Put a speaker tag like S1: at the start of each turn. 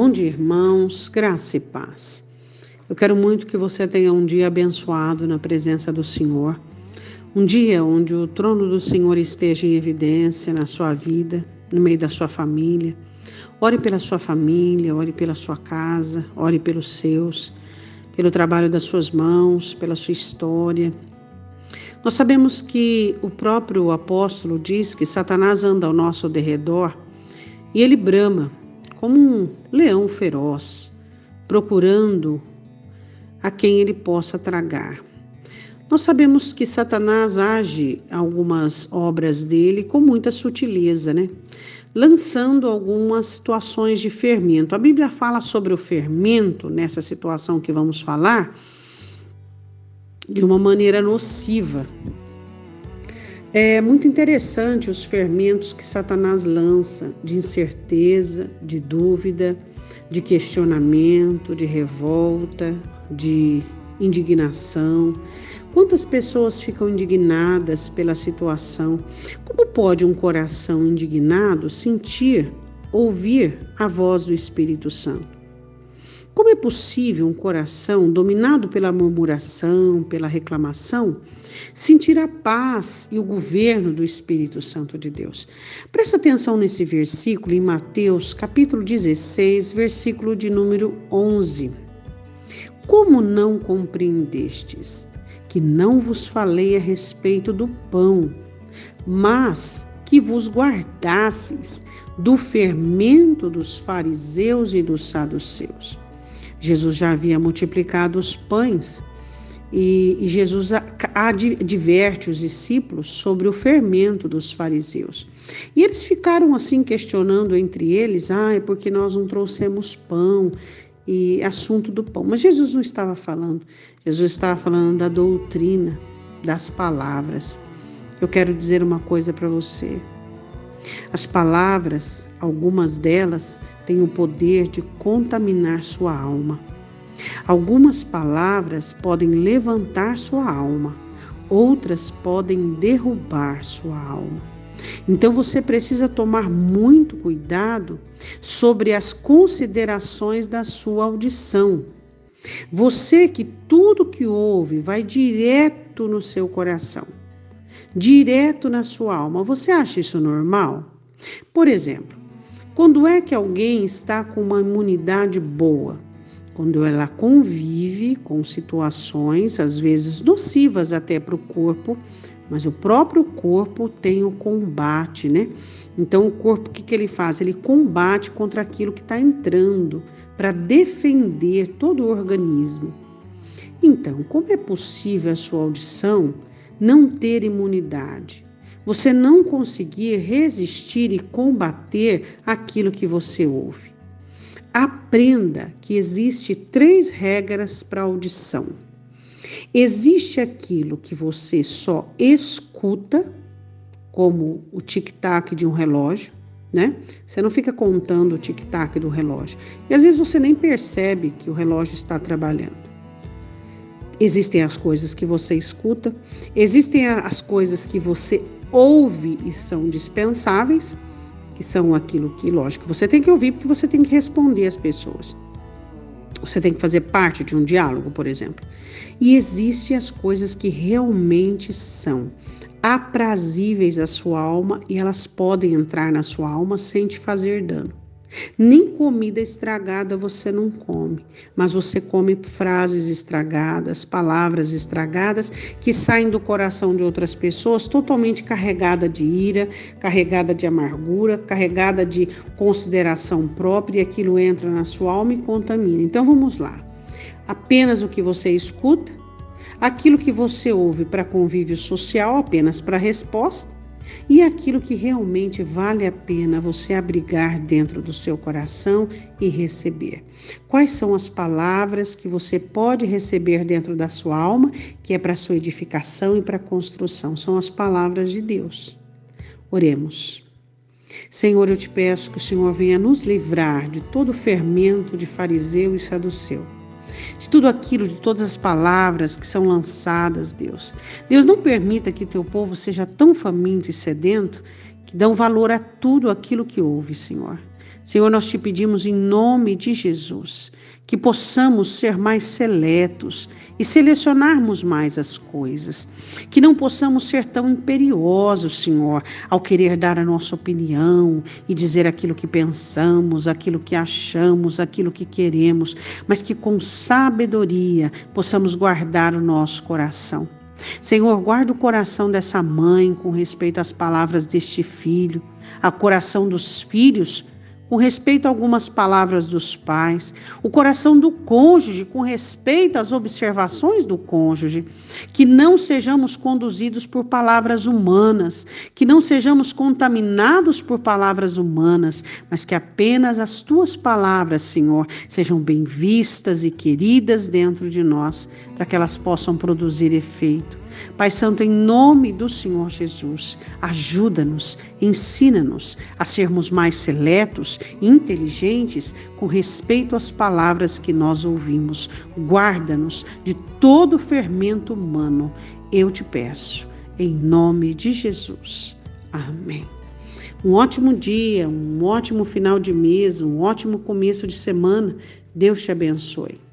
S1: Bom dia, irmãos, graça e paz. Eu quero muito que você tenha um dia abençoado na presença do Senhor. Um dia onde o trono do Senhor esteja em evidência na sua vida, no meio da sua família. Ore pela sua família, ore pela sua casa, ore pelos seus, pelo trabalho das suas mãos, pela sua história. Nós sabemos que o próprio apóstolo diz que Satanás anda ao nosso derredor e ele brama como um leão feroz, procurando a quem ele possa tragar. Nós sabemos que Satanás age algumas obras dele com muita sutileza, né? Lançando algumas situações de fermento. A Bíblia fala sobre o fermento nessa situação que vamos falar de uma maneira nociva. É muito interessante os fermentos que Satanás lança de incerteza, de dúvida, de questionamento, de revolta, de indignação. Quantas pessoas ficam indignadas pela situação? Como pode um coração indignado sentir, ouvir a voz do Espírito Santo? Como é possível um coração dominado pela murmuração, pela reclamação, sentir a paz e o governo do Espírito Santo de Deus? Presta atenção nesse versículo em Mateus, capítulo 16, versículo de número 11. Como não compreendestes que não vos falei a respeito do pão, mas que vos guardasseis do fermento dos fariseus e dos saduceus? Jesus já havia multiplicado os pães e, e Jesus adverte os discípulos sobre o fermento dos fariseus. E eles ficaram assim questionando entre eles: ah, é porque nós não trouxemos pão e assunto do pão. Mas Jesus não estava falando, Jesus estava falando da doutrina, das palavras. Eu quero dizer uma coisa para você. As palavras, algumas delas, têm o poder de contaminar sua alma. Algumas palavras podem levantar sua alma, outras podem derrubar sua alma. Então você precisa tomar muito cuidado sobre as considerações da sua audição. Você que tudo que ouve vai direto no seu coração direto na sua alma. Você acha isso normal? Por exemplo, quando é que alguém está com uma imunidade boa? Quando ela convive com situações, às vezes nocivas até para o corpo, mas o próprio corpo tem o combate, né? Então, o corpo, o que, que ele faz? Ele combate contra aquilo que está entrando para defender todo o organismo. Então, como é possível a sua audição não ter imunidade, você não conseguir resistir e combater aquilo que você ouve. Aprenda que existe três regras para audição. Existe aquilo que você só escuta, como o tic-tac de um relógio, né? Você não fica contando o tic-tac do relógio. E às vezes você nem percebe que o relógio está trabalhando. Existem as coisas que você escuta, existem as coisas que você ouve e são dispensáveis, que são aquilo que, lógico, você tem que ouvir porque você tem que responder às pessoas. Você tem que fazer parte de um diálogo, por exemplo. E existem as coisas que realmente são aprazíveis à sua alma e elas podem entrar na sua alma sem te fazer dano. Nem comida estragada você não come, mas você come frases estragadas, palavras estragadas que saem do coração de outras pessoas totalmente carregada de ira, carregada de amargura, carregada de consideração própria e aquilo entra na sua alma e contamina. Então vamos lá. Apenas o que você escuta, aquilo que você ouve para convívio social, apenas para resposta e aquilo que realmente vale a pena você abrigar dentro do seu coração e receber. Quais são as palavras que você pode receber dentro da sua alma, que é para sua edificação e para construção? São as palavras de Deus. Oremos. Senhor, eu te peço que o Senhor venha nos livrar de todo o fermento de fariseu e saduceu de tudo aquilo, de todas as palavras que são lançadas, Deus. Deus não permita que o teu povo seja tão faminto e sedento que dão valor a tudo aquilo que ouve, Senhor. Senhor, nós te pedimos em nome de Jesus que possamos ser mais seletos e selecionarmos mais as coisas, que não possamos ser tão imperiosos, Senhor, ao querer dar a nossa opinião e dizer aquilo que pensamos, aquilo que achamos, aquilo que queremos, mas que com sabedoria possamos guardar o nosso coração. Senhor, guarda o coração dessa mãe com respeito às palavras deste filho, a coração dos filhos com respeito a algumas palavras dos pais, o coração do cônjuge com respeito às observações do cônjuge, que não sejamos conduzidos por palavras humanas, que não sejamos contaminados por palavras humanas, mas que apenas as tuas palavras, Senhor, sejam bem vistas e queridas dentro de nós, para que elas possam produzir efeito. Pai Santo, em nome do Senhor Jesus, ajuda-nos, ensina-nos a sermos mais seletos e inteligentes com respeito às palavras que nós ouvimos. Guarda-nos de todo fermento humano. Eu te peço, em nome de Jesus. Amém. Um ótimo dia, um ótimo final de mês, um ótimo começo de semana. Deus te abençoe.